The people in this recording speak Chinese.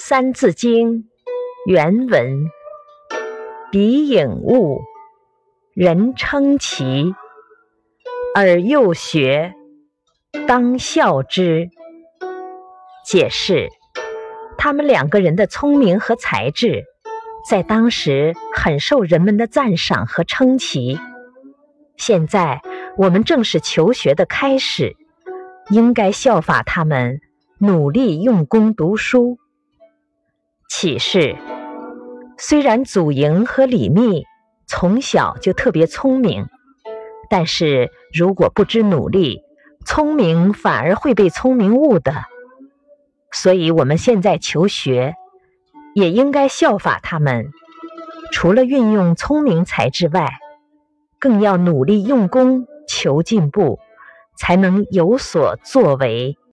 三字经》原文：彼颖悟，人称奇，而幼学，当孝之。解释：他们两个人的聪明和才智，在当时很受人们的赞赏和称奇。现在我们正是求学的开始，应该效法他们，努力用功读书。启示：虽然祖莹和李密从小就特别聪明，但是如果不知努力，聪明反而会被聪明误的。所以，我们现在求学也应该效法他们，除了运用聪明才智外，更要努力用功求进步，才能有所作为。